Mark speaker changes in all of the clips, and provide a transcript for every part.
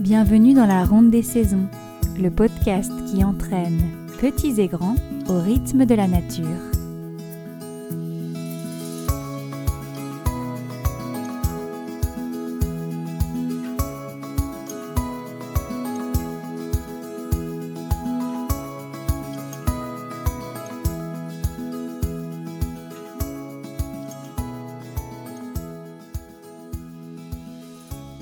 Speaker 1: Bienvenue dans la Ronde des Saisons, le podcast qui entraîne petits et grands au rythme de la nature.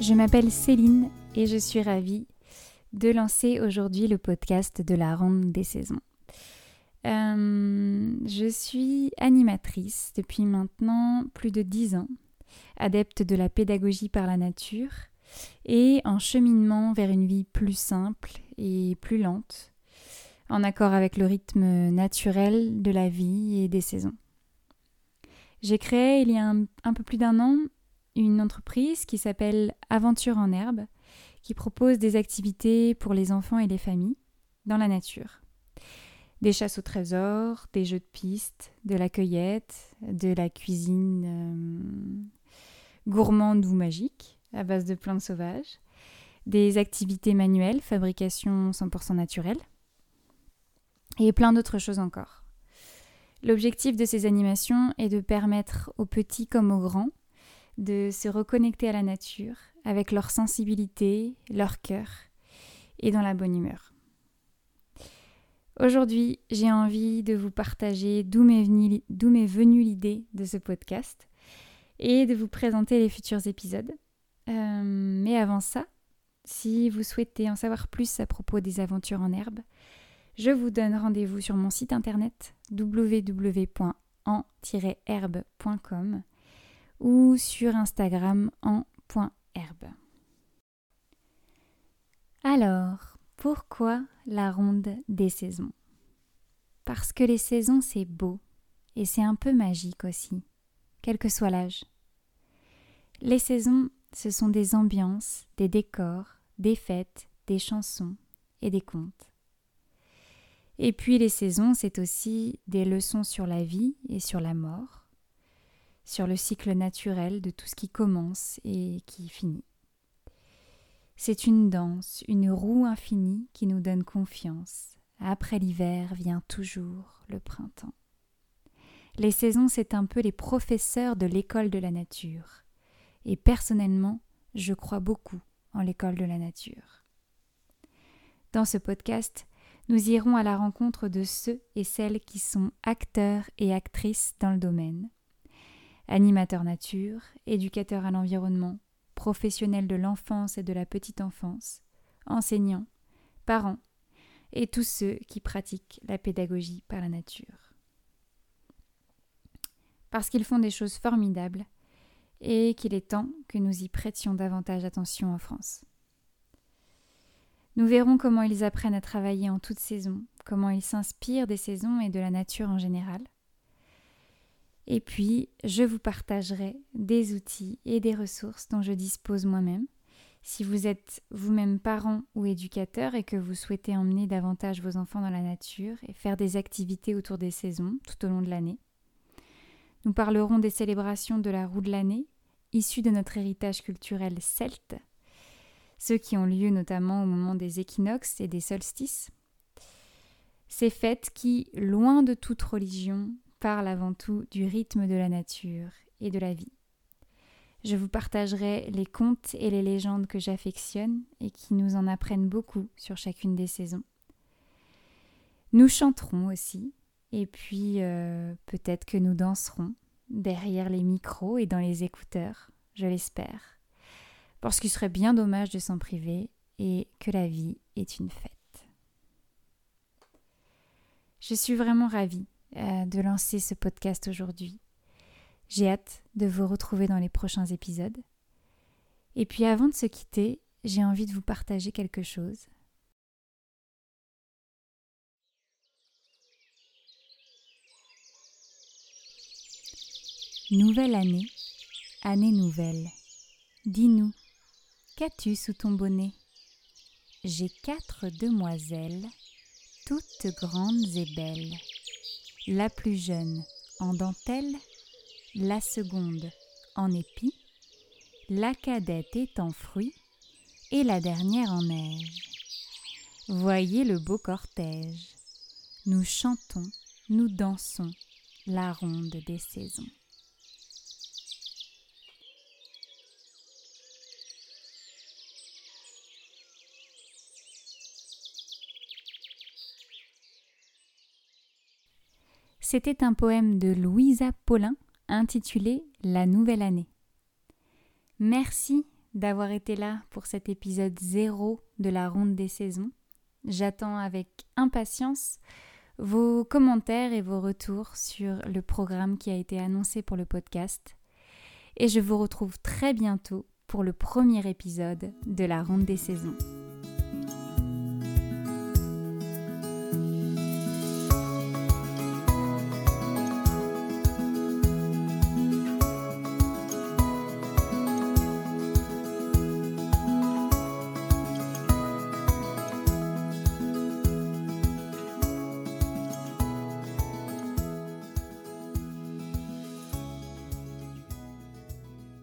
Speaker 1: Je m'appelle Céline et je suis ravie de lancer aujourd'hui le podcast de la ronde des saisons. Euh, je suis animatrice depuis maintenant plus de dix ans, adepte de la pédagogie par la nature et en cheminement vers une vie plus simple et plus lente, en accord avec le rythme naturel de la vie et des saisons. J'ai créé il y a un, un peu plus d'un an une entreprise qui s'appelle Aventure en herbe, qui propose des activités pour les enfants et les familles dans la nature. Des chasses au trésor, des jeux de piste, de la cueillette, de la cuisine euh, gourmande ou magique à base de plantes sauvages, des activités manuelles, fabrication 100% naturelle, et plein d'autres choses encore. L'objectif de ces animations est de permettre aux petits comme aux grands de se reconnecter à la nature avec leur sensibilité, leur cœur et dans la bonne humeur. Aujourd'hui, j'ai envie de vous partager d'où m'est venue, l'idée de ce podcast et de vous présenter les futurs épisodes. Euh, mais avant ça, si vous souhaitez en savoir plus à propos des aventures en herbe, je vous donne rendez-vous sur mon site internet www.en-herbe.com ou sur Instagram en Alors, pourquoi la ronde des saisons? Parce que les saisons c'est beau et c'est un peu magique aussi, quel que soit l'âge. Les saisons, ce sont des ambiances, des décors, des fêtes, des chansons et des contes. Et puis les saisons, c'est aussi des leçons sur la vie et sur la mort, sur le cycle naturel de tout ce qui commence et qui finit. C'est une danse, une roue infinie qui nous donne confiance. Après l'hiver vient toujours le printemps. Les saisons, c'est un peu les professeurs de l'école de la nature. Et personnellement, je crois beaucoup en l'école de la nature. Dans ce podcast, nous irons à la rencontre de ceux et celles qui sont acteurs et actrices dans le domaine, animateur nature, éducateur à l'environnement, professionnel de l'enfance et de la petite enfance, enseignants, parents et tous ceux qui pratiquent la pédagogie par la nature. Parce qu'ils font des choses formidables et qu'il est temps que nous y prêtions davantage attention en France. Nous verrons comment ils apprennent à travailler en toute saison, comment ils s'inspirent des saisons et de la nature en général, et puis, je vous partagerai des outils et des ressources dont je dispose moi-même. Si vous êtes vous-même parent ou éducateur et que vous souhaitez emmener davantage vos enfants dans la nature et faire des activités autour des saisons tout au long de l'année. Nous parlerons des célébrations de la roue de l'année, issues de notre héritage culturel celte, ceux qui ont lieu notamment au moment des équinoxes et des solstices. Ces fêtes qui, loin de toute religion, parle avant tout du rythme de la nature et de la vie. Je vous partagerai les contes et les légendes que j'affectionne et qui nous en apprennent beaucoup sur chacune des saisons. Nous chanterons aussi, et puis euh, peut-être que nous danserons derrière les micros et dans les écouteurs, je l'espère, parce qu'il serait bien dommage de s'en priver et que la vie est une fête. Je suis vraiment ravie de lancer ce podcast aujourd'hui. J'ai hâte de vous retrouver dans les prochains épisodes. Et puis avant de se quitter, j'ai envie de vous partager quelque chose. Nouvelle année, année nouvelle. Dis-nous, qu'as-tu sous ton bonnet? J'ai quatre demoiselles, toutes grandes et belles la plus jeune en dentelle, la seconde en épi, la cadette est en fruits, et la dernière en neige. Voyez le beau cortège. Nous chantons, nous dansons la ronde des saisons. C'était un poème de Louisa Paulin intitulé La nouvelle année. Merci d'avoir été là pour cet épisode zéro de la ronde des saisons. J'attends avec impatience vos commentaires et vos retours sur le programme qui a été annoncé pour le podcast. Et je vous retrouve très bientôt pour le premier épisode de la ronde des saisons.